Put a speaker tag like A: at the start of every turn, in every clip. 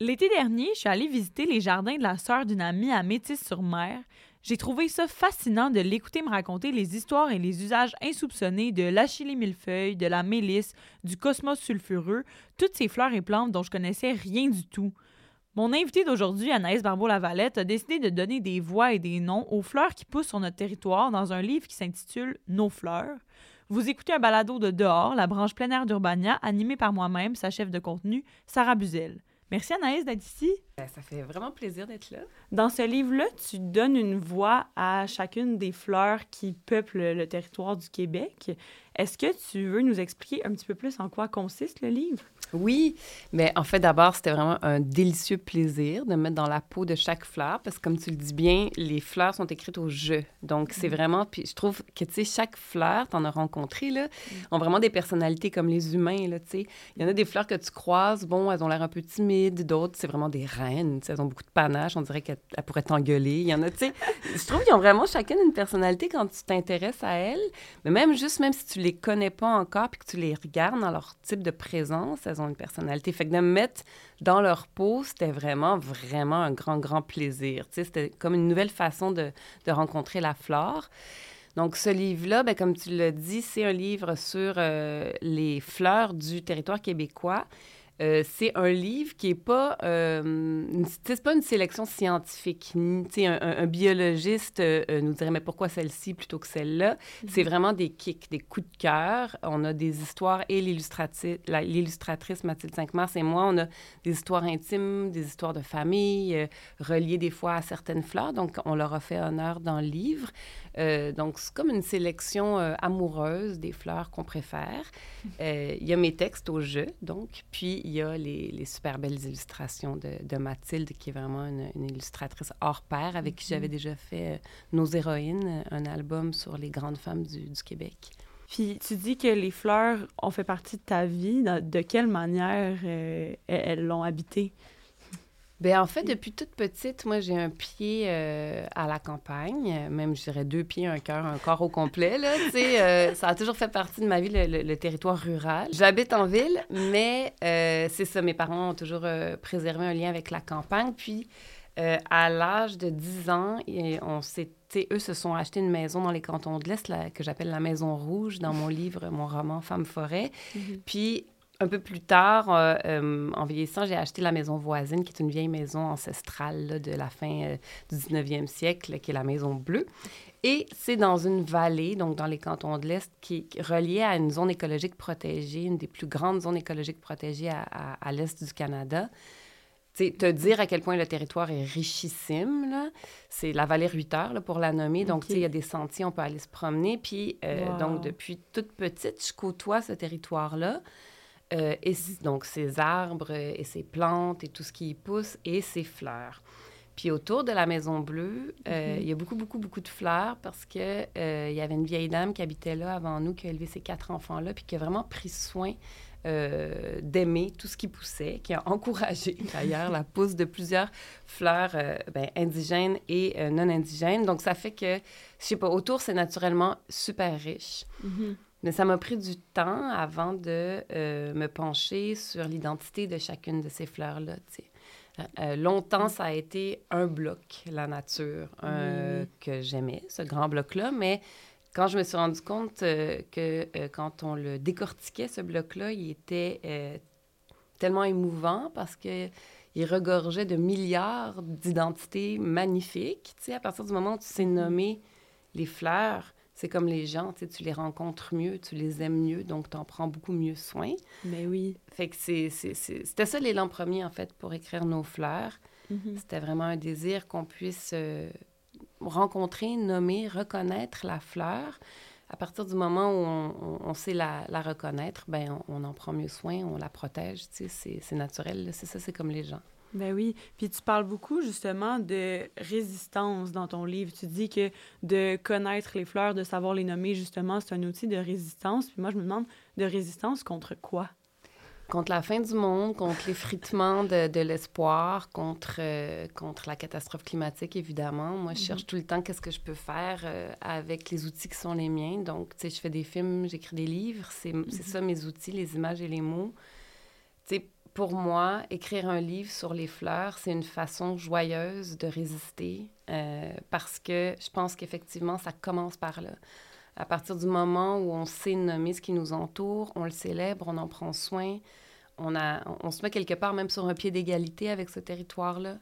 A: L'été dernier, je suis allée visiter les jardins de la sœur d'une amie à Métis-sur-Mer. J'ai trouvé ça fascinant de l'écouter me raconter les histoires et les usages insoupçonnés de l'achillée millefeuille, de la mélisse, du cosmos sulfureux, toutes ces fleurs et plantes dont je connaissais rien du tout. Mon invité d'aujourd'hui, Anaïs Barbeau-Lavalette, a décidé de donner des voix et des noms aux fleurs qui poussent sur notre territoire dans un livre qui s'intitule Nos fleurs. Vous écoutez un balado de Dehors, la branche plein air d'Urbania, animée par moi-même, sa chef de contenu, Sarah Buzel. Merci Anaïs d'être ici.
B: Ben, ça fait vraiment plaisir d'être là.
A: Dans ce livre-là, tu donnes une voix à chacune des fleurs qui peuplent le territoire du Québec. Est-ce que tu veux nous expliquer un petit peu plus en quoi consiste le livre?
B: Oui, mais en fait, d'abord, c'était vraiment un délicieux plaisir de mettre dans la peau de chaque fleur, parce que comme tu le dis bien, les fleurs sont écrites au jeu. Donc, c'est mm. vraiment, puis je trouve que, tu sais, chaque fleur, tu en as rencontré, là, mm. ont vraiment des personnalités comme les humains, là, tu sais. Il y en a des fleurs que tu croises, bon, elles ont l'air un peu timides, d'autres, c'est vraiment des reines, elles ont beaucoup de panache, on dirait qu'elles pourraient t'engueuler. Il y en a, tu sais, je trouve qu'ils ont vraiment chacune une personnalité quand tu t'intéresses à elles, mais même juste, même si tu les connais pas encore, puis que tu les regardes dans leur type de présence, elles ont une personnalité. Fait que de me mettre dans leur peau, c'était vraiment, vraiment un grand, grand plaisir. Tu sais, c'était comme une nouvelle façon de, de rencontrer la flore. Donc, ce livre-là, ben, comme tu l'as dit, c'est un livre sur euh, les fleurs du territoire québécois. Euh, c'est un livre qui n'est pas, euh, c'est pas une sélection scientifique. Un, un, biologiste euh, nous dirait, mais pourquoi celle-ci plutôt que celle-là? Mm-hmm. C'est vraiment des kicks, des coups de cœur. On a des histoires, et l'illustratrice Mathilde Cinq-Mars et moi, on a des histoires intimes, des histoires de famille, reliées des fois à certaines fleurs. Donc, on leur a fait honneur dans le livre. Donc, c'est comme une sélection amoureuse des fleurs qu'on préfère. Euh, il y a mes textes au jeu, donc, puis il y a les, super belles illustrations de, Mathilde, qui est vraiment une, illustratrice hors pair, avec qui j'avais mm-hmm. déjà fait Nos héroïnes, un album sur les grandes femmes du, du Québec.
A: Puis tu dis que les fleurs ont fait partie de ta vie. De quelle manière elles l'ont habité?
B: Bien, en fait, depuis toute petite, moi, j'ai un pied euh, à la campagne, même, je dirais, deux pieds, un cœur, un corps au complet, là, tu sais. Euh, ça a toujours fait partie de ma vie, le, territoire rural. J'habite en ville, mais euh, c'est ça, mes parents ont toujours préservé un lien avec la campagne. Puis, à l'âge de 10 ans, on s'est eux se sont achetés une maison dans les cantons de l'Est que j'appelle la Maison Rouge dans mon livre, mon roman Femme forêt. Mm-hmm. Puis un peu plus tard, euh, euh, en vieillissant, j'ai acheté la maison voisine, qui est une vieille maison ancestrale de la fin euh, du 19e siècle, qui est la maison bleue. Et c'est dans une vallée, donc dans les cantons de l'Est, qui est reliée à une zone écologique protégée, une des plus grandes zones écologiques protégées à, l'Est du Canada. sais, te dire à quel point le territoire est richissime, c'est la vallée Ruiter, là, pour la nommer. Donc, il y a des sentiers, on peut aller se promener. Puis, donc, depuis toute petite, je côtoie ce territoire-là. Euh, et donc ces arbres et ces plantes et tout ce qui y pousse et ces fleurs. Puis autour de la Maison Bleue, euh, mhm. il y a beaucoup, beaucoup, beaucoup de fleurs parce qu'il euh, y avait une vieille dame qui habitait là avant nous, qui a élevé ses quatre enfants-là, puis qui a vraiment pris soin d'aimer tout ce qui poussait, qui a encouragé d'ailleurs la pousse de plusieurs fleurs ben, indigènes et non indigènes. Donc ça fait que, je sais pas, autour, c'est naturellement super riche. Mhm. Mais ça m'a pris du temps avant de euh, me pencher sur l'identité de chacune de ces fleurs-là. Euh, euh, longtemps, ça a été un bloc, la nature, que j'aimais, ce grand bloc-là, mais quand je me suis rendu compte euh, que euh, quand on le décortiquait, ce bloc-là, il était euh, tellement émouvant parce que il regorgeait de milliards d'identités magnifiques. Tu sais, à partir du moment où tu sais nommer les fleurs, c'est comme les gens, tu, sais, tu les rencontres mieux, tu les aimes mieux, donc tu en prends beaucoup mieux soin.
A: Mais oui.
B: Fait que c'est, c'était ça l'élan premier, en fait, pour écrire nos fleurs.
A: Mhm.
B: C'était vraiment un désir qu'on puisse euh, rencontrer, nommer, reconnaître la fleur. À partir du moment où on, on- on sait la, la reconnaître, ben on, on en prend mieux soin, on la protège. Tu sais, c'est, c'est naturel. C'est ça, c'est comme les gens.
A: Ben oui. Puis tu parles beaucoup justement de résistance dans ton livre. Tu dis que de connaître les fleurs, de savoir les nommer, justement, c'est un outil de résistance. Puis moi, je me demande, de résistance contre quoi?
B: Contre la fin du monde, contre l'effritement de, de l'espoir, contre, euh, contre la catastrophe climatique, évidemment. Moi, je cherche tout le temps qu'est-ce que je peux faire euh, avec les outils qui sont les miens. Donc, tu sais, je fais des films, j'écris des livres. C'est c'est ça mes outils, les images et les mots. Tu sais, pour moi, écrire un livre sur les fleurs, c'est une façon joyeuse de résister euh, parce que je pense qu'effectivement, ça commence par là. À partir du moment où on sait nommer ce qui nous entoure, on le célèbre, on en prend soin, on, a, on se met quelque part même sur un pied d'égalité avec ce territoire-là.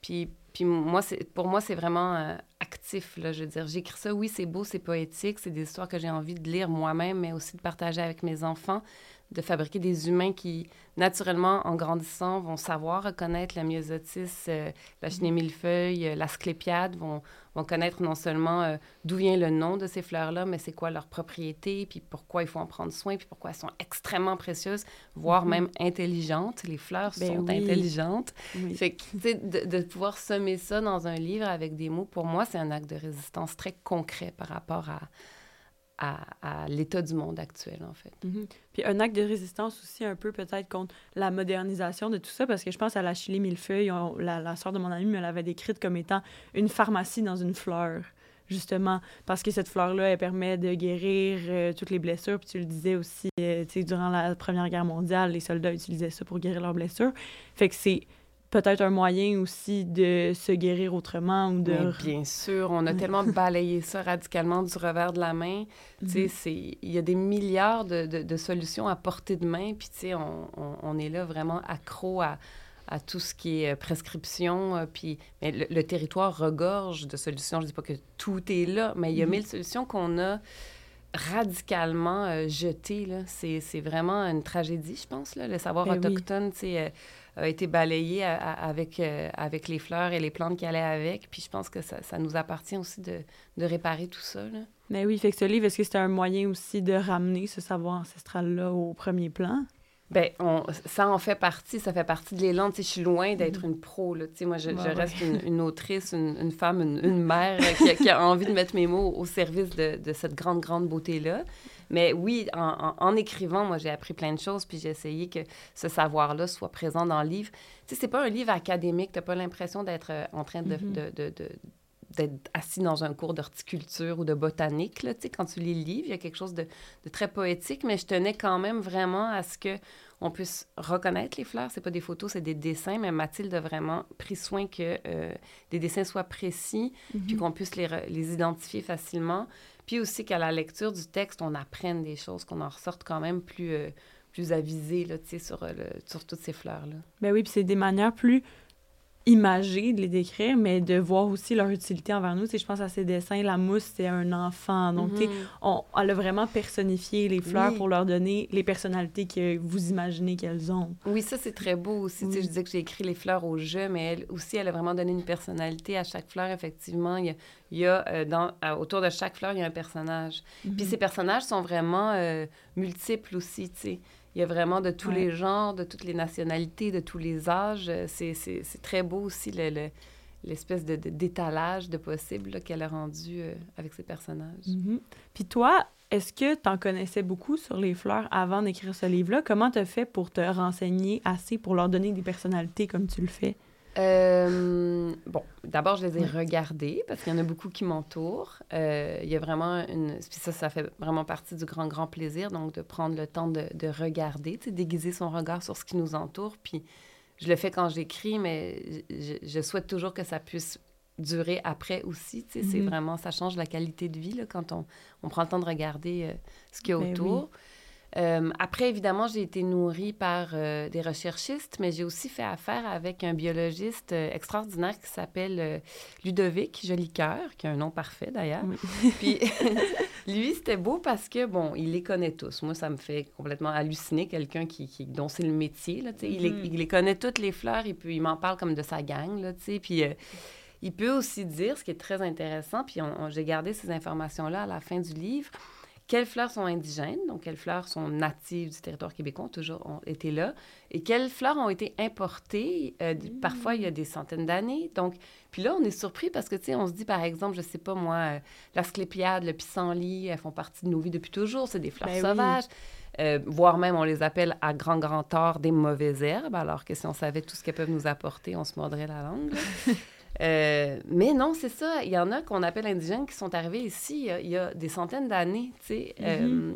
B: Puis, puis moi, pour moi, c'est vraiment euh, actif, là, je veux dire. J'écris ça, oui, c'est beau, c'est poétique, c'est des histoires que j'ai envie de lire moi-même, mais aussi de partager avec mes enfants, de fabriquer des humains qui, naturellement, en grandissant, vont savoir reconnaître la myosotis, euh, la chenille millefeuille, euh, la sclépiade, vont, vont connaître non seulement euh, d'où vient le nom de ces fleurs-là, mais c'est quoi leur propriété, puis pourquoi il faut en prendre soin, puis pourquoi elles sont extrêmement précieuses, voire même intelligentes. Les fleurs
A: Ben
B: sont
A: oui.
B: intelligentes.
A: Oui.
B: Fait que, de, de pouvoir semer ça dans un livre avec des mots, pour moi, c'est un acte de résistance très concret par rapport à, à, l'état du monde actuel, en fait.
A: Mhm. Puis un acte de résistance aussi un peu peut-être contre la modernisation de tout ça, parce que je pense à la Chili Millefeuille, la, la soeur de mon ami me l'avait décrite comme étant une pharmacie dans une fleur, justement, parce que cette fleur-là, elle permet de guérir euh, toutes les blessures. Puis tu le disais aussi, euh, tu sais, durant la Première Guerre mondiale, les soldats utilisaient ça pour guérir leurs blessures. Fait que c'est peut-être un moyen aussi de se guérir autrement ou de...
B: Mais bien sûr, on a tellement balayé ça radicalement du revers de la main. Tu sais,
A: Mhm.
B: c'est- il y a des milliards de, de- de solutions à portée de main, puis tu sais, on, on- on est là vraiment accro à, à tout ce qui est euh, prescription, euh, puis mais le, le territoire regorge de solutions. Je dis pas que tout est là, mais il y a
A: Mhm.
B: mille solutions qu'on a radicalement euh, jetées. C'est vraiment une tragédie, je pense, là. Le savoir
A: Ben oui.
B: autochtone, tu sais, euh, a été balayé euh, avec les fleurs et les plantes qui allaient avec. Puis je pense que ça, nous appartient aussi de, réparer tout ça. Là.
A: Mais oui, fait ce livre, est-ce que c'est un moyen aussi de ramener ce savoir ancestral-là au premier plan?
B: Ben, on, ça en fait partie, ça fait partie de l'élan. Tu sais, je suis loin d'être une pro. Là. Tu sais, moi, je,
A: Ouais,
B: je
A: ouais.
B: reste une, une autrice, une, une femme, une, une mère qui a, qui a envie de mettre mes mots au service de, de cette grande, grande beauté-là. Mais oui, en, en- en écrivant, moi, j'ai appris plein de choses, puis j'ai essayé que ce savoir-là soit présent dans le livre. Tu sais, c'est pas un livre académique, t'as pas l'impression d'être euh, en train de...
A: Mhm.
B: de- de- de- d'être assis dans un cours d'horticulture ou de botanique. Là, quand tu lis le livre, il y a quelque chose de, de très poétique, mais je tenais quand même vraiment à ce que on puisse reconnaître les fleurs. C'est pas des photos, c'est des dessins, mais Mathilde a vraiment pris soin que euh, les dessins soient précis, puis qu'on puisse les, les identifier facilement. Puis aussi qu'à la lecture du texte, on apprenne des choses, qu'on en ressorte quand même plus, euh, plus avisé là, sur, euh, le- sur toutes ces fleurs-là.
A: Ben oui, puis c'est des manières plus imagées de les décrire, mais de voir aussi leur utilité envers nous. Je pense à ces dessins, la mousse, c'est un enfant. Donc,
B: Mhm.
A: on, elle a vraiment personnifié les fleurs
B: Oui.
A: pour leur donner les personnalités que vous imaginez qu'elles ont.
B: Oui, ça, c'est très beau aussi.
A: Oui.
B: je disais que j'ai écrit les fleurs au jeu, mais elle aussi, elle a vraiment donné une personnalité à chaque fleur, effectivement. Il y a, il y a, euh, dans, autour de chaque fleur, il y a un personnage.
A: Mhm.
B: Puis ces personnages sont vraiment euh, multiples aussi, tu sais. Il y a vraiment de tous
A: Ouais.
B: les genres, de toutes les nationalités, de tous les âges. C'est, très beau aussi, le, le- l'espèce de, de- d'étalage de possible qu'elle a rendu euh, avec ses personnages.
A: Mhm. Puis toi, est-ce que tu en connaissais beaucoup sur les fleurs avant d'écrire ce livre-là? Comment tu as fait pour te renseigner assez pour leur donner des personnalités comme tu le fais?
B: Euh, bon, d'abord, je les ai regardés parce qu'il y en a beaucoup qui m'entourent. Euh, il y a vraiment une... Puis ça, ça fait vraiment partie du grand, grand plaisir, donc de prendre le temps de, de regarder, tu sais, déguiser son regard sur ce qui nous entoure. Puis je le fais quand j'écris, mais je, je souhaite toujours que ça puisse durer après aussi. tu sais, C'est
A: Mhm.
B: vraiment, ça change la qualité de vie là, quand on, on prend le temps de regarder euh, ce qu'il y a
A: Ben
B: autour. Euh, après, évidemment, j'ai été nourrie par euh, des recherchistes, mais j'ai aussi fait affaire avec un biologiste euh, extraordinaire qui s'appelle Ludovic Jolicoeur, qui a un nom parfait d'ailleurs.
A: Oui.
B: Puis lui, c'était beau parce que, bon, il les connaît tous. Moi, ça me fait complètement halluciner quelqu'un qui, qui- dont c'est le métier. Là, tu sais. il, les, il les connaît toutes les fleurs et puis il m'en parle comme de sa gang. Là, puis euh, il peut aussi dire, ce qui est très intéressant, puis j'ai gardé ces informations-là à la fin du livre, quelles fleurs sont indigènes, donc quelles fleurs sont natives du territoire québécois, ont toujours ont été là, et quelles fleurs ont été importées, euh, d- parfois il y a des centaines d'années. Donc, puis là, on est surpris parce que, tu sais, on se dit, par exemple, je sais pas moi, euh, l'asclépiade, le pissenlit, elles font partie de nos vies depuis toujours, c'est des fleurs
A: Ben oui.
B: sauvages. Euh, voire même, on les appelle à grand, grand tort des mauvaises herbes, alors que si on savait tout ce qu'elles peuvent nous apporter, on se mordrait la langue. Euh, mais non, c'est ça. Il y en a qu'on appelle indigènes qui sont arrivés ici il y a, il y a des centaines d'années, tu sais. euh,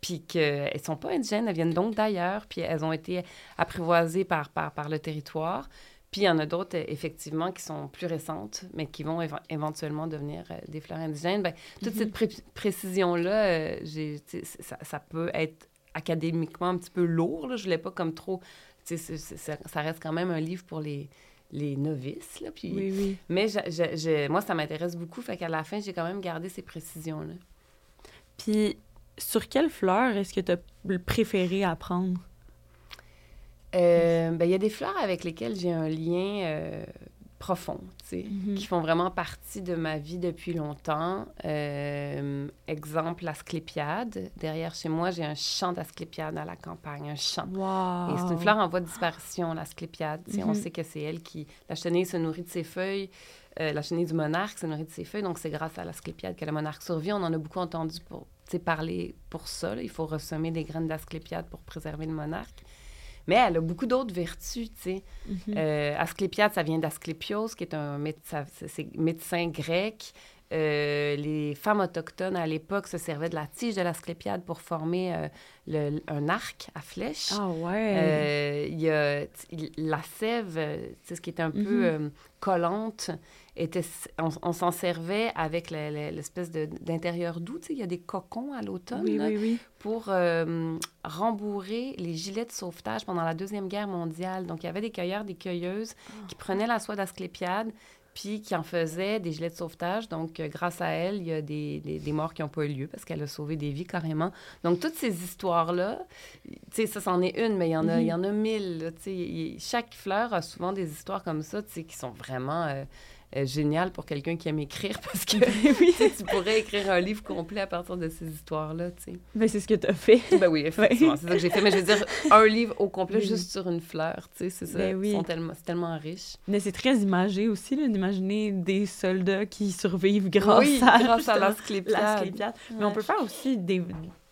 B: puis qu'elles ne sont pas indigènes, elles viennent donc d'ailleurs, puis elles ont été apprivoisées par, par, par le territoire. Puis il y en a d'autres, euh, effectivement, qui sont plus récentes, mais qui vont éve- éventuellement devenir euh, des fleurs indigènes. Ben, toute cette pré- précision-là, euh, ça, ça peut être académiquement un petit peu lourd. Là. Je ne l'ai pas comme trop... ça reste quand même un livre pour les, les novices. Là, puis,
A: Oui, oui.
B: Mais je- je- je- moi, ça m'intéresse beaucoup. Fait qu'à la fin, j'ai quand même gardé ces précisions-là.
A: Puis, sur quelle fleur est-ce que tu as préféré apprendre?
B: Euh, ben, il y a des fleurs avec lesquelles j'ai un lien euh, profond, tu sais,
A: Mhm.
B: qui font vraiment partie de ma vie depuis longtemps. Euh, exemple, l'asclépiade. Derrière chez moi, j'ai un champ d'asclépiade à la campagne, un champ.
A: Wow!
B: Et c'est une fleur en voie de disparition, l'asclépiade. Sais, On
A: Mhm.
B: sait que c'est elle qui... La chenille se nourrit de ses feuilles. euh, la chenille du monarque se nourrit de ses feuilles. Donc, c'est grâce à l'asclépiade que le monarque survit. On en a beaucoup entendu pour, parler pour ça. là. Il faut ressemer des graines d'asclépiade pour préserver le monarque. Mais elle a beaucoup d'autres vertus, tu sais.
A: Mhm.
B: Euh, Asclépiade, ça vient d'Asclépios, qui est un médecin, c'est médecin grec. Euh, les femmes autochtones à l'époque se servaient de la tige de l'Asclépiade pour former euh, le- un arc à flèche.
A: Ah ouais!
B: Euh, il y a la sève, sais, ce qui était un
A: Mhm.
B: peu collante, était, on, on s'en servait avec l'espèce d'intérieur doux. tu sais, Il y a des cocons à l'automne
A: oui,
B: là,
A: oui, oui.
B: pour euh, rembourrer les gilets de sauvetage pendant la Deuxième Guerre mondiale. Donc, il y avait des cueilleurs, des cueilleuses qui prenaient la soie d'asclépiade puis qui en faisaient des gilets de sauvetage. Donc, euh, grâce à elle, il y a des, des- des morts qui n'ont pas eu lieu parce qu'elle a sauvé des vies carrément. Donc, toutes ces histoires-là, tu sais, ça, c'en est une, mais il y en a, il y en a mille. tu sais. Chaque fleur a souvent des histoires comme ça, tu sais, qui sont vraiment euh, euh, géniales pour quelqu'un qui aime écrire parce que tu sais, tu pourrais écrire un livre complet à partir de ces histoires-là, tu sais.
A: Ben, c'est ce que tu as fait.
B: Ben oui, effectivement, c'est ça que j'ai fait. Mais je veux dire, un livre au complet
A: Oui.
B: juste sur une fleur, tu sais, c'est ça.
A: Ben oui.
B: Sont tellement, c'est tellement riche.
A: Mais c'est très imagé aussi, là, d'imaginer des soldats qui survivent grâce
B: oui,
A: à,
B: grâce à
A: justement,
B: l'asclépiade.
A: Mais on
B: Ouais.
A: peut faire aussi des,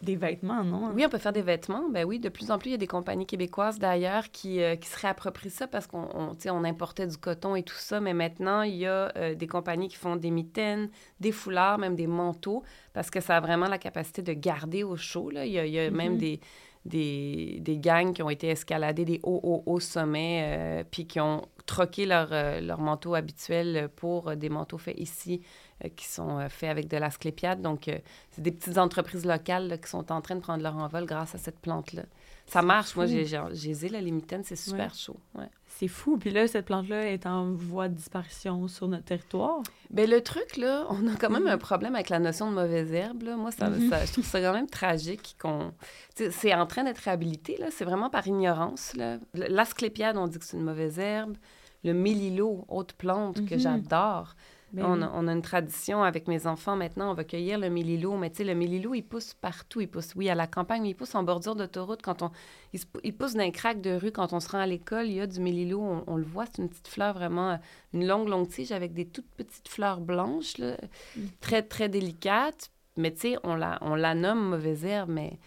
A: des vêtements, non?
B: Oui, on peut faire des vêtements. Ben oui, de plus en plus, il y a des compagnies québécoises d'ailleurs qui, euh, qui se réapproprient ça parce qu'on on, on importait du coton et tout ça. Mais maintenant, il y a euh, des compagnies qui font des mitaines, des foulards, même des manteaux parce que ça a vraiment la capacité de garder au chaud. Là. Il y a, il y a même des, des, des gangs qui ont été escaladés des hauts, hauts, hauts sommets euh, puis qui ont troqué leur, leur manteau habituel pour des manteaux faits ici qui sont euh, faits avec de l'asclépiade. Donc, euh, c'est des petites entreprises locales là, qui sont en train de prendre leur envol grâce à cette plante-là. Ça marche. Moi,
A: fou.
B: j'ai les mitaines, c'est super
A: Ouais.
B: chaud. Ouais.
A: C'est fou. Puis là, cette plante-là est en voie de disparition sur notre territoire.
B: Ben, le truc, là, on a quand même
A: Mhm.
B: un problème avec la notion de mauvaise herbe. Là. Moi, ça,
A: Mhm.
B: ça- je trouve ça quand même tragique qu'on... C'est en train d'être réhabilité, là. C'est vraiment par ignorance, là. L'asclépiade, on dit que c'est une mauvaise herbe. Le mélilo, autre plante que
A: Mhm.
B: j'adore.
A: Ben
B: on, a, on a une tradition avec mes enfants maintenant, on va cueillir le mélilo, mais tu sais, le mélilo, il pousse partout. Il pousse, oui, à la campagne, mais il pousse en bordure d'autoroute. Quand on, il, se- il pousse d'un crack de rue. Quand on se rend à l'école, il y a du mélilo, on, on le voit, c'est une petite fleur vraiment, euh, une longue, longue tige avec des toutes petites fleurs blanches, là,
A: Mm.
B: très, très délicates. Mais tu sais, on la, on la nomme mauvaise herbe, mais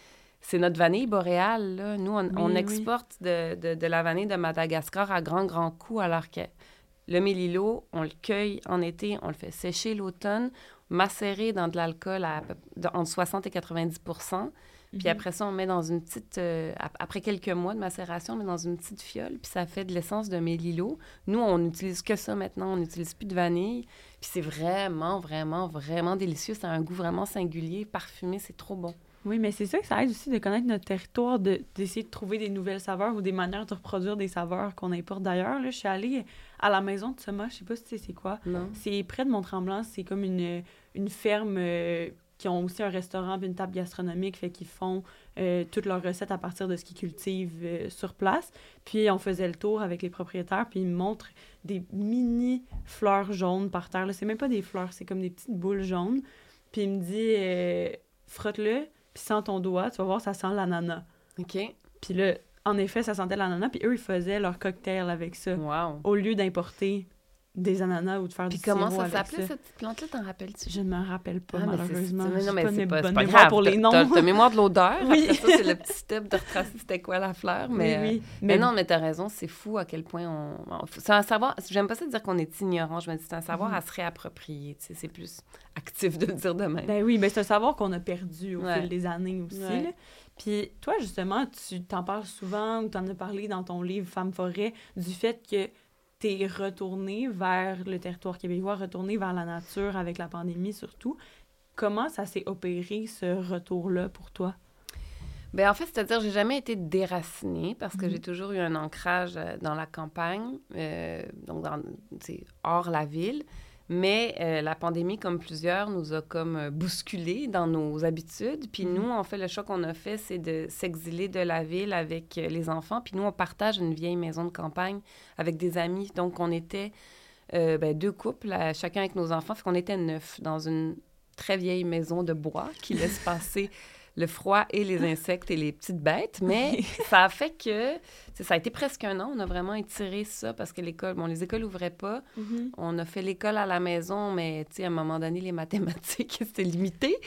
B: c'est notre vanille boréale. Là. Nous, on,
A: oui.
B: exporte de, de- de la vanille de Madagascar à grand, grand coup, alors que le mélilo, on le cueille en été, on le fait sécher l'automne, macérer dans de l'alcool à entre 60 et 90% Puis après ça, on met dans une petite... euh, ap- après quelques mois de macération, on met dans une petite fiole, puis ça fait de l'essence de mélilo. Nous, on n'utilise que ça maintenant. On n'utilise plus de vanille. Puis c'est vraiment, vraiment, vraiment délicieux. Ça a un goût vraiment singulier, parfumé. C'est trop bon.
A: Oui, mais c'est ça que ça aide aussi de connaître notre territoire, de- d'essayer de, trouver des nouvelles saveurs ou des manières de reproduire des saveurs qu'on importe d'ailleurs. Là, je suis allée à la maison de Thomas, je sais pas si tu sais c'est quoi. C'est près de Mont-Tremblant, c'est comme une, une ferme euh, qui ont aussi un restaurant puis une table gastronomique, fait qu'ils font euh, toutes leurs recettes à partir de ce qu'ils cultivent euh, sur place. Puis on faisait le tour avec les propriétaires, puis ils me montrent des mini fleurs jaunes par terre. C'est même pas des fleurs, c'est comme des petites boules jaunes. Puis il me dit, frotte-le, puis sens ton doigt, tu vas voir, ça sent l'ananas.
B: OK.
A: Puis là, en effet, ça sentait l'ananas, puis eux, ils faisaient leur cocktail avec ça,
B: Wow.
A: au lieu d'importer des ananas ou de faire
B: Puis
A: du
B: comment
A: sirop
B: ça
A: avec
B: s'appelait, cette plante-là? T'en rappelles-tu?
A: Je ne me rappelle pas,
B: Ah, mais c'est-
A: malheureusement.
B: c'est- non, mais
A: pas
B: c'est pas, pas
A: mémoire
B: grave.
A: pour les
B: T'as-
A: noms.
B: T'as mémoire de l'odeur.
A: Oui.
B: Après ça, c'est le petit step de retracer c'était quoi la fleur. Mais,
A: oui, oui.
B: euh, mais non, mais t'as raison. C'est fou à quel point on... C'est un savoir... J'aime pas ça dire qu'on est ignorant. Je me dis c'est un savoir
A: Mhm.
B: à se réapproprier. tu sais, C'est plus actif de le dire de même.
A: Ben oui, mais c'est un savoir qu'on a perdu au
B: Ouais.
A: fil des années aussi.
B: Ouais.
A: Puis toi, justement, tu t'en parles souvent ou t'en as parlé dans ton livre Femme forêt du fait que t'es retourné vers le territoire québécois, retourné vers la nature avec la pandémie surtout. Comment ça s'est opéré, ce retour-là, pour toi?
B: Ben, en fait, c'est-à-dire, j'ai jamais été déracinée parce que
A: Mhm.
B: j'ai toujours eu un ancrage euh, dans la campagne, euh, donc dans, hors la ville. Mais euh, la pandémie, comme plusieurs, nous a comme euh, bousculés dans nos habitudes. Puis
A: Mhm.
B: nous, en fait, le choix qu'on a fait, c'est de s'exiler de la ville avec euh, les enfants. Puis nous, on partage une vieille maison de campagne avec des amis. Donc, on était euh, ben, deux couples, chacun avec nos enfants. Fait qu'on était neuf dans une très vieille maison de bois qui laisse passer le froid et les insectes et les petites bêtes. Mais ça a fait que ça a été presque un an. On a vraiment étiré ça parce que l'école, bon, les écoles ouvraient pas. On a fait l'école à la maison, mais tu sais, à un moment donné, les mathématiques, c'était limité.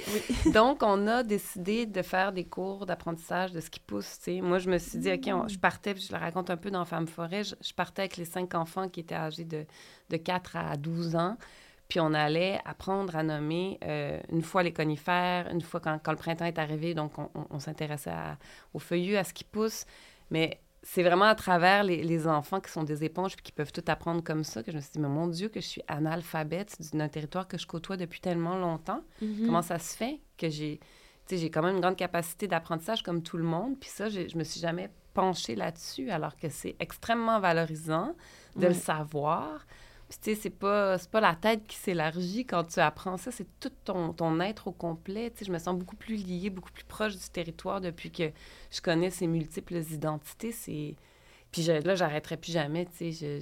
B: Donc, on a décidé de faire des cours d'apprentissage de ce qui pousse. tu sais. Moi, je me suis dit, OK, on- je partais, puis je le raconte un peu dans Femme Forêt, je, je partais avec les cinq enfants qui étaient âgés de, de 4 à 12 ans. Puis on allait apprendre à nommer euh, une fois les conifères, une fois quand, quand le printemps est arrivé, donc on, on- on s'intéressait aux feuillus, à ce qui pousse. Mais c'est vraiment à travers les, les enfants qui sont des éponges puis qui peuvent tout apprendre comme ça que je me suis dit, mais mon Dieu, que je suis analphabète d'un territoire que je côtoie depuis tellement longtemps.
A: Mhm.
B: Comment ça se fait que j'ai, tu sais, j'ai quand même une grande capacité d'apprentissage comme tout le monde. Puis ça, je me suis jamais penchée là-dessus, alors que c'est extrêmement valorisant de le savoir. Puis tu sais, c'est pas, la tête qui s'élargit quand tu apprends ça, c'est tout ton, ton être au complet. Tu sais, je me sens beaucoup plus liée, beaucoup plus proche du territoire depuis que je connais ces multiples identités. C'est... Puis je- là, j'arrêterai plus jamais, tu sais.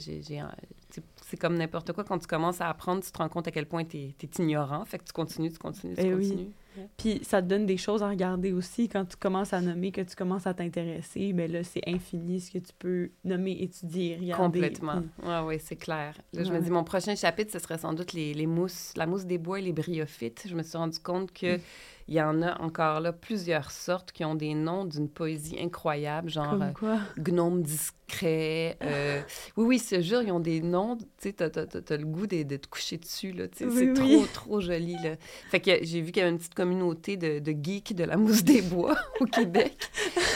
B: C'est comme n'importe quoi. Quand tu commences à apprendre, tu te rends compte à quel point tu es, ignorant. Fait que tu continues, tu continues, tu
A: Eh oui. Puis ça te donne des choses à regarder aussi quand tu commences à nommer, que tu commences à t'intéresser. Mais là, c'est infini ce que tu peux nommer, étudier, regarder.
B: Complètement.
A: Puis-
B: Oui, oui, c'est clair. Là, je
A: Ouais.
B: me dis, mon prochain chapitre, ce serait sans doute les, les mousses, la mousse des bois et les bryophytes. Je me suis rendu compte que il y en a encore là plusieurs sortes qui ont des noms d'une poésie incroyable, genre
A: Comme
B: euh,
A: quoi?
B: gnome discret. euh, Oui, oui, ce jure, ils ont des noms. Tu sais, t'as, t'as- t'as- le goût de, de te coucher dessus, là.
A: Oui,
B: c'est
A: oui.
B: trop, trop joli, là. Fait que j'ai vu qu'il y avait une petite communauté de, de geeks de la mousse des bois au Québec.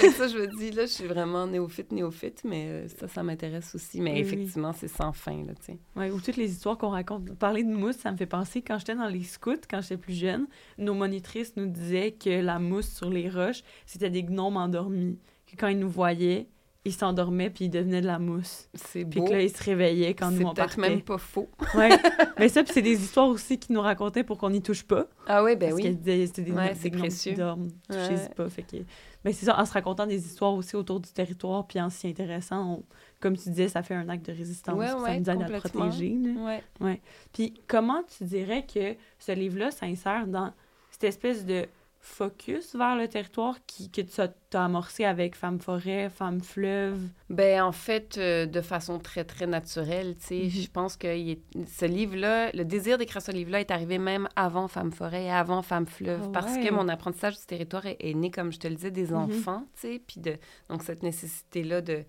B: Que ça, je me dis, là, je suis vraiment néophyte, néophyte, mais euh, ça, ça m'intéresse aussi. Mais
A: oui.
B: effectivement, c'est sans fin, là, tu sais.
A: Ouais, ou toutes les histoires qu'on raconte. Parler de mousse, ça me fait penser, quand j'étais dans les scouts, quand j'étais plus jeune, nos monitrices nous disaient que la mousse sur les roches, c'était des gnomes endormis. Que quand ils nous voyaient, ils s'endormaient puis ils devenaient de la mousse.
B: C'est
A: Puis
B: beau.
A: que là, ils se réveillaient quand
B: c'est
A: nous on
B: peut-être
A: partait.
B: même pas faux.
A: Ouais. Mais ça, puis c'est des histoires aussi qu'ils nous racontaient pour qu'on n'y touche pas.
B: Ah oui, ben
A: parce
B: oui.
A: qu'elles disaient c'était des,
B: Ouais, c'est précieux.
A: qui dorment.
B: Ouais.
A: Touchez-y pas. Fait que... Mais c'est ça, en se racontant des histoires aussi autour du territoire puis en s'y intéressant, on- comme tu disais, ça fait un acte de résistance.
B: Ouais,
A: puis ça
B: ouais,
A: nous aide à le protéger. là.
B: Ouais.
A: Puis comment tu dirais que ce livre-là s'insère dans cette espèce de focus vers le territoire qui, que tu as, amorcé avec Femme Forêt, Femme Fleuve?
B: Ben en fait, euh, de façon très, très naturelle, tu sais,
A: Mhm.
B: je pense que est- ce livre-là, le désir d'écrire ce livre-là est arrivé même avant Femme Forêt et avant Femme Fleuve,
A: Ah
B: parce
A: ouais.
B: que mon apprentissage du territoire est, est né, comme je te le disais, des
A: Mhm.
B: enfants, tu sais, puis de, donc cette nécessité-là de,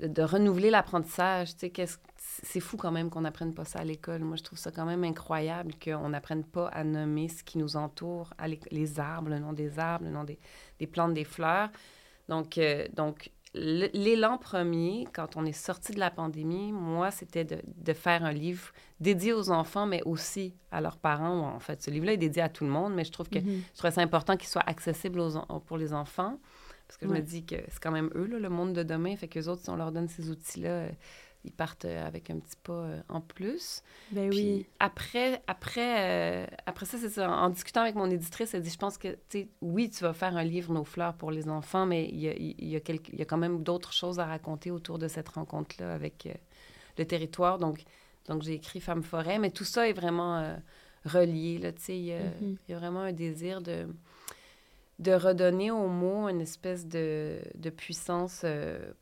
B: de, de renouveler l'apprentissage, tu sais, qu'est-ce c'est fou quand même qu'on n'apprenne pas ça à l'école. Moi, je trouve ça quand même incroyable qu'on n'apprenne pas à nommer ce qui nous entoure, à les arbres, le nom des arbres, le nom des, des plantes, des fleurs. Donc, euh, donc l'élan premier, quand on est sorti de la pandémie, moi, c'était de, de, faire un livre dédié aux enfants, mais aussi à leurs parents. En fait, ce livre-là est dédié à tout le monde, mais je trouve que mm-hmm. je trouve ça important qu'il soit accessible aux, pour les enfants. Parce que je me dis que c'est quand même eux, là, le monde de demain. Fait qu'eux autres, si on leur donne ces outils-là, euh, ils partent euh, avec un petit pas euh, en plus.
A: Ben oui.
B: Après, après, après ça, c'est ça. En discutant avec mon éditrice, elle dit Je pense que, tu sais, oui, tu vas faire un livre Nos fleurs pour les enfants, mais il y a, il y a, il y a quand même d'autres choses à raconter autour de cette rencontre-là avec le territoire. Donc, donc j'ai écrit Femme Forêt, mais tout ça est vraiment relié. Là, tu sais, mm-hmm. il y a vraiment un désir de de redonner aux mots une espèce de, de puissance euh,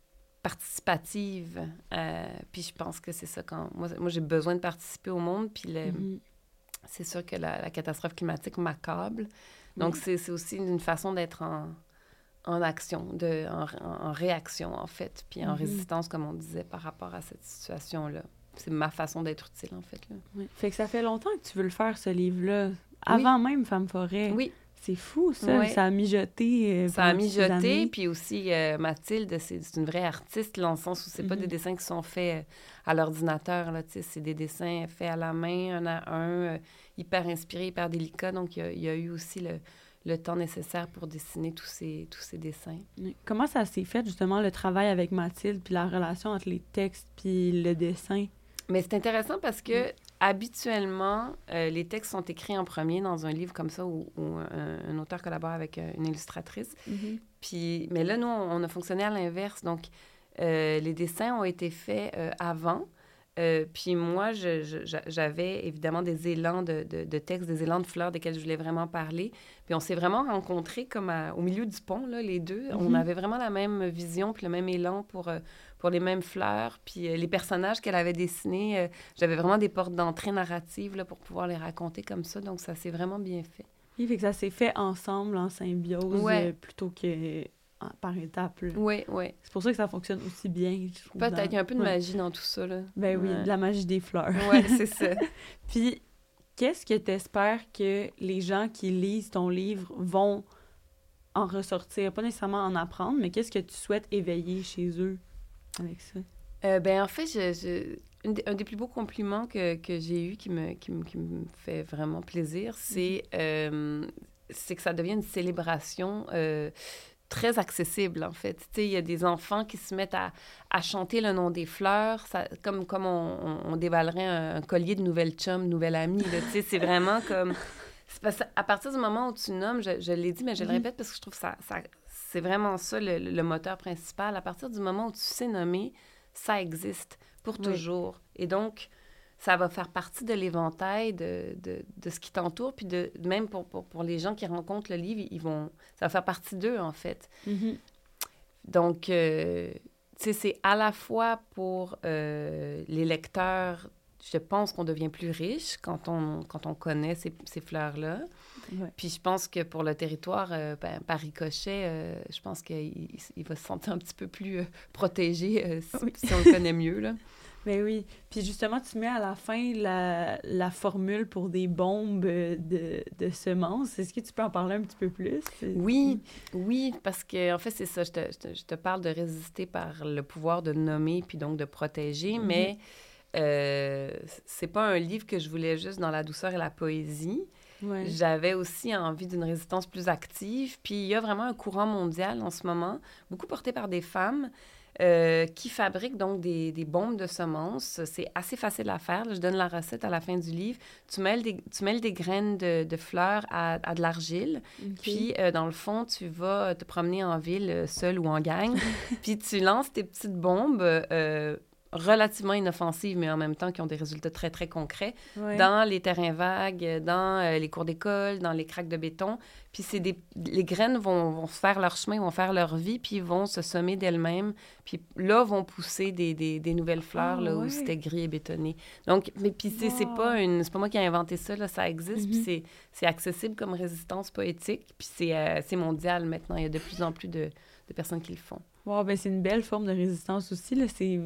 B: participative. Euh, puis je pense que c'est ça quand... Moi, moi j'ai besoin de participer au monde, puis mm-hmm. c'est sûr que la, catastrophe climatique m'accable. Donc, c'est aussi une façon d'être en, en, action, de, en, réaction, en fait, puis en mm-hmm. résistance, comme on disait, par rapport à cette situation-là. C'est ma façon d'être utile, en fait. Là.
A: Oui. Fait que ça fait longtemps que tu veux le faire, ce livre-là, avant même Femme Forêt.
B: Oui,
A: c'est fou, ça. Ça a mijoté.
B: Euh, ça a mijoté. Puis aussi, euh, Mathilde, c'est une vraie artiste, dans le sens où c'est pas des mhm. dessins qui sont faits euh, à l'ordinateur. C'est des dessins faits à la main, un à un, hyper inspirés, hyper délicats. Donc, il y, a eu aussi le, le, temps nécessaire pour dessiner tous ces, tous ces dessins.
A: Comment ça s'est fait, justement, le travail avec Mathilde, puis la relation entre les textes puis le dessin?
B: Mais c'est intéressant parce que habituellement, euh, les textes sont écrits en premier dans un livre comme ça où, un, auteur collabore avec euh, une illustratrice. Mm-hmm. Puis, mais là, nous, on, a fonctionné à l'inverse. Donc, euh, les dessins ont été faits avant. puis moi, j'avais évidemment des élans de, de, textes, des élans de fleurs desquels je voulais vraiment parler. Puis on s'est vraiment rencontrés comme au milieu du pont, là, les deux. On mm-hmm. avait vraiment la même vision puis le même élan pour, pour les mêmes fleurs. Puis euh, les personnages qu'elle avait dessinés, euh, j'avais vraiment des portes d'entrée narratives là, pour pouvoir les raconter comme ça. Donc, ça s'est vraiment bien fait.
A: Oui, fait que ça s'est fait ensemble, en symbiose, euh, plutôt que par étapes.
B: Oui, oui.
A: C'est pour ça que ça fonctionne aussi bien.
B: Peut-être qu'il y a un peu de magie dans tout ça. Là.
A: Ben oui, de la magie des fleurs.
B: Oui, c'est ça.
A: Puis, qu'est-ce que tu espères que les gens qui lisent ton livre vont en ressortir? Pas nécessairement en apprendre, mais qu'est-ce que tu souhaites éveiller chez eux? Avec ça?
B: Euh, ben, en fait, je, un des plus beaux compliments que, que j'ai eu qui me, qui, me, qui me fait vraiment plaisir, c'est mhm. euh, c'est que ça devient une célébration euh, très accessible, en fait. Tu sais, il y a des enfants qui se mettent à, à, chanter le nom des fleurs, ça, comme, comme on, on, dévalerait un, collier de nouvelles amies. Tu sais, c'est vraiment comme... Parce à partir du moment où tu nommes, je, je l'ai dit, mais je le mhm. répète parce que je trouve ça, ça, c'est vraiment ça le, moteur principal. À partir du moment où tu sais nommer, ça existe pour toujours. Et donc, ça va faire partie de l'éventail de, de, ce qui t'entoure. Puis de, même pour, pour, pour, les gens qui rencontrent le livre, ils vont, ça va faire partie d'eux, en fait. Mm-hmm. Donc, euh, tu sais, c'est à la fois pour euh, les lecteurs, je pense qu'on devient plus riche quand on, quand on connaît ces, ces fleurs-là. Puis je pense que pour le territoire, euh, ben, par ricochet, euh, je pense qu'il il va se sentir un petit peu plus euh, protégé si, on le connaît mieux. Là.
A: Mais ben oui. Puis justement, tu mets à la fin la, la formule pour des bombes de, de, semences. Est-ce que tu peux en parler un petit peu plus?
B: Oui, oui, parce que en fait, c'est ça. Je te, je, te, parle de résister par le pouvoir de nommer puis donc de protéger, mhm. mais euh, c'est pas un livre que je voulais juste dans la douceur et la poésie. J'avais aussi envie d'une résistance plus active. Puis il y a vraiment un courant mondial en ce moment, beaucoup porté par des femmes. Euh, qui fabriquent donc des, des, bombes de semences. C'est assez facile à faire. je donne la recette à la fin du livre. Tu mêles des, tu mêles des graines de, de fleurs à, à, de l'argile. Puis, euh, dans le fond, tu vas te promener en ville, seul ou en gang. puis, tu lances tes petites bombes relativement inoffensives, mais en même temps qui ont des résultats très, très concrets dans les terrains vagues, dans euh, les cours d'école, dans les craques de béton. Puis c'est des... les graines vont, vont, faire leur chemin, vont faire leur vie, puis vont se semer d'elles-mêmes. Puis là, vont pousser des, des, des nouvelles fleurs, ah, là, où c'était gris et bétonné. Donc, mais puis c'est pas une... C'est pas moi qui ai inventé ça, là, ça existe, puis mm-hmm. c'est accessible comme résistance poétique, puis c'est euh, mondial maintenant. Il y a de plus en plus de, de personnes qui le font.
A: Wow, ben c'est une belle forme de résistance aussi, là. C'est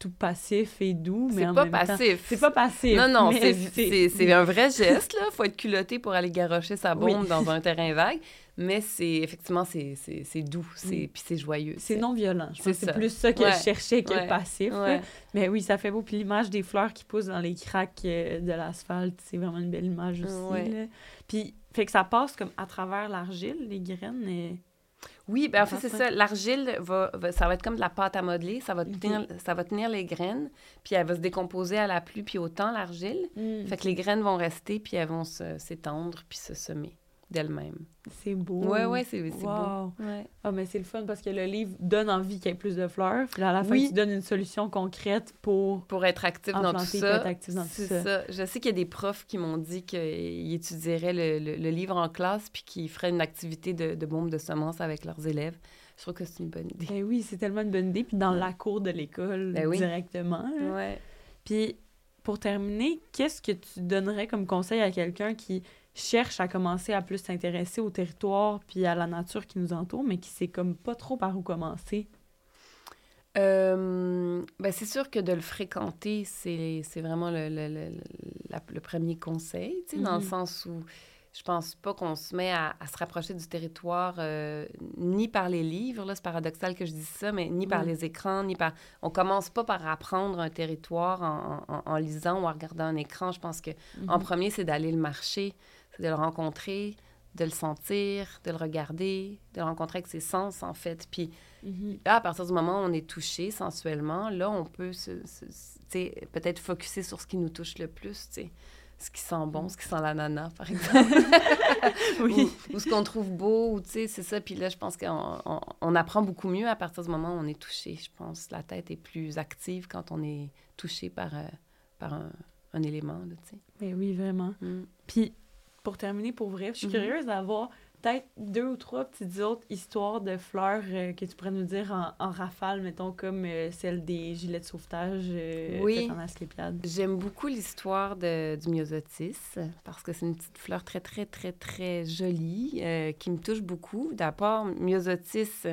A: tout passif et doux, mais
B: C'est
A: en
B: pas
A: même temps-
B: passif.
A: C'est pas passif.
B: Non, non, c'est- c'est c'est un vrai geste, là. faut être culotté pour aller garocher sa
A: Oui.
B: bombe dans un terrain vague. Mais c'est effectivement, c'est c'est- c'est doux, c'est
A: Mm.
B: puis c'est joyeux.
A: C'est non violent. Je
B: C'est
A: c'est plus ça que
B: Ouais.
A: je cherchais que
B: Ouais.
A: le passif.
B: Ouais.
A: Mais oui, ça fait beau. Puis l'image des fleurs qui poussent dans les craques euh, de l'asphalte, c'est vraiment une belle image aussi. Là. Puis, fait que ça passe comme à travers l'argile, les graines. Et...
B: Oui, ben en fait, c'est ça. L'argile, va, va- ça va être comme de la pâte à modeler. Ça va,
A: Ok.
B: tenir, ça va tenir les graines, puis elle va se décomposer à la pluie puis au temps, l'argile. Fait que les graines vont rester, puis elles vont se- s'étendre puis se semer d'elles-mêmes.
A: C'est beau.
B: Ouais, ouais, c'est c'est
A: Wow.
B: beau. Ouais.
A: Ah, mais c'est le fun parce que le livre donne envie qu'il y ait plus de fleurs. Puis à la fin,
B: Oui.
A: tu donnes une solution concrète pour.
B: Pour être actif dans tout ça.
A: pour être actif dans tout ça.
B: ça. Je sais qu'il y a des profs qui m'ont dit qu'ils étudieraient le, le- le livre en classe puis qu'ils feraient une activité de, de bombe de semences avec leurs élèves. Je trouve que c'est une bonne idée.
A: Ben oui, c'est tellement une bonne idée. Puis dans la cour de l'école,
B: Ben oui.
A: directement. là.
B: Ouais.
A: Puis, pour terminer, qu'est-ce que tu donnerais comme conseil à quelqu'un qui cherche à commencer à plus s'intéresser au territoire puis à la nature qui nous entoure, mais qui sait comme pas trop par où commencer?
B: Euh, ben c'est sûr que de le fréquenter, c'est vraiment le, le, le, la- le premier conseil, tu sais, dans le
A: Mhm.
B: sens où je pense pas qu'on se met à, à se rapprocher du territoire euh, ni par les livres, c'est paradoxal que je dise ça, mais ni par
A: Mhm.
B: les écrans, ni par... On commence pas par apprendre un territoire en, en- en lisant ou en regardant un écran. Je pense que en
A: Mhm.
B: premier, c'est d'aller le marcher, de le rencontrer, de le sentir, de le regarder, de le rencontrer avec ses sens, en fait. Puis
A: Mhm.
B: Là, à partir du moment où on est touché sensuellement, là, on peut se, se- se- peut-être focuser sur ce qui nous touche le plus, tu sais. Ce qui sent bon, ce qui sent l'ananas, par exemple.
A: Oui.
B: ou, ou ce qu'on trouve beau, ou tu sais, c'est ça. Puis là, je pense qu'on on, on apprend beaucoup mieux à partir du moment où on est touché. Je pense la tête est plus active quand on est touché par, euh, par un, un élément, tu sais.
A: Ben oui, vraiment.
B: Mm.
A: Puis, pour terminer, pour vrai, je suis
B: Mhm.
A: curieuse d'avoir peut-être deux ou trois petites autres histoires de fleurs euh, que tu pourrais nous dire en, en rafale, mettons, comme euh, celle des gilets de sauvetage euh,
B: Oui. J'aime beaucoup l'histoire de- du myosotis parce que c'est une petite fleur très, très, très, très jolie euh, qui me touche beaucoup. D'abord, myosotis,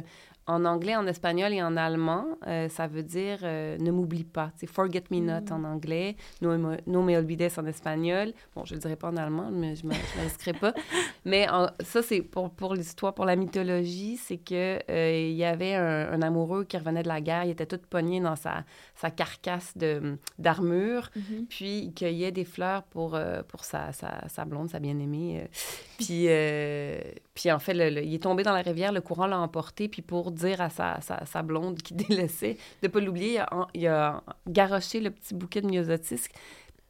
B: en anglais, en espagnol et en allemand, euh, ça veut dire euh, ne m'oublie pas. C'est forget me not
A: Mm.
B: en anglais, no, me- no me olvides en espagnol. Bon, je ne le dirai pas en allemand, mais je ne risquerai pas. Mais en- ça, c'est pour, pour l'histoire, pour la mythologie, c'est que euh, il y avait un, un amoureux qui revenait de la guerre, il était tout pogné dans sa, sa carcasse de- d'armure. Puis il cueillait des fleurs pour, euh, pour sa, sa, sa blonde, sa bien-aimée. Puis, puis en fait, le- le- il est tombé dans la rivière, le courant l'a emporté. Puis pour dire à sa, sa, sa blonde qui délaissait de ne pas l'oublier, il, a il a garoché le petit bouquet de myosotis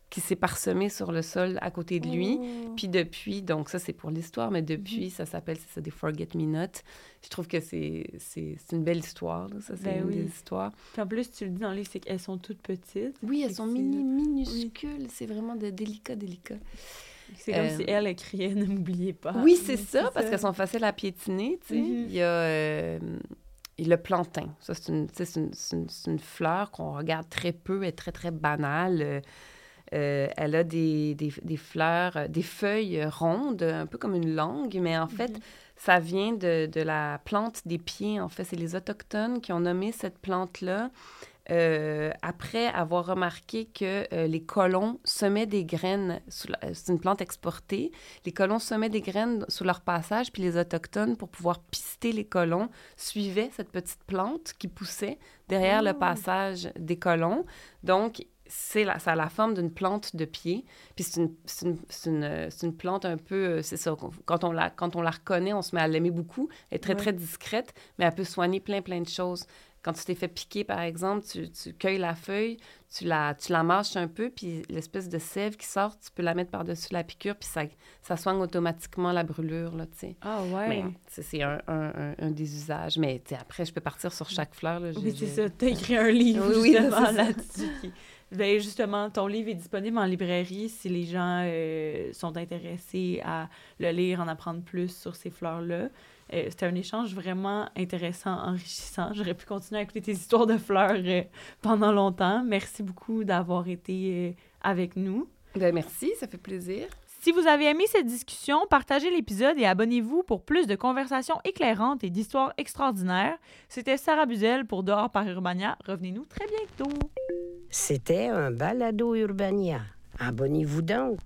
B: qui s'est parsemé sur le sol à côté de lui.
A: Oh.
B: Puis depuis, donc ça c'est pour l'histoire, mais depuis, ça s'appelle, c'est ça, des Forget Me Not. Je trouve que c'est c'est- c'est une belle histoire, là. ça c'est
A: Ben
B: une
A: oui.
B: des histoires.
A: Puis en plus, tu le dis dans le livre, c'est qu'elles sont toutes petites.
B: Oui, elles sont mini, minuscules, c'est vraiment de délicat, délicat.
A: C'est comme
B: Euh,
A: si elle, elle criait « Ne m'oubliez pas ».
B: Oui, c'est ça, parce qu'elles sont faciles à piétiner, tu sais.
A: Mhm.
B: Il y a euh, le plantain. Ça, c'est une, une, une- une fleur qu'on regarde très peu, elle est très, très banale. Euh, euh, elle a des, des, des fleurs, euh, des feuilles rondes, un peu comme une langue, mais en fait,
A: Mhm.
B: ça vient de, de la plante des pieds. En fait, c'est les Autochtones qui ont nommé cette plante-là euh, après avoir remarqué que euh, les colons semaient des graines. C'est une plante exportée. Les colons semaient des graines sous leur passage, puis les Autochtones, pour pouvoir pister les colons, suivaient cette petite plante qui poussait derrière le
A: Oh.
B: passage des colons. Donc, c'est la, ça a la forme d'une plante de pied. Puis c'est une, une, une, plante un peu, euh, c'est ça, quand on, la, quand on la reconnaît, on se met à l'aimer beaucoup. Elle est très,
A: Ouais.
B: très discrète, mais elle peut soigner plein, plein de choses. Quand tu t'es fait piquer, par exemple, tu, tu cueilles la feuille, tu la, tu la mâches un peu, puis l'espèce de sève qui sort, tu peux la mettre par-dessus la piqûre, puis ça, ça soigne automatiquement la brûlure, là, tu sais.
A: Ah ouais.
B: Mais c'est un, un, un, un des usages. Mais après, je peux partir sur chaque fleur. Là,
A: Oui, c'est ça. T'as écrit un livre,
B: Oui,
A: justement, là-dessus. Ben, justement, ton livre est disponible en librairie si les gens euh, sont intéressés à le lire, en apprendre plus sur ces fleurs-là. Euh, C'était un échange vraiment intéressant, enrichissant. J'aurais pu continuer à écouter tes histoires de fleurs euh, pendant longtemps. Merci beaucoup d'avoir été euh, avec nous.
B: Ben, merci, ça fait plaisir.
A: Si vous avez aimé cette discussion, partagez l'épisode et abonnez-vous pour plus de conversations éclairantes et d'histoires extraordinaires. C'était Sarah Buzel pour Dehors par Urbania. Revenez-nous très bientôt.
C: C'était un balado urbania. Abonnez-vous donc.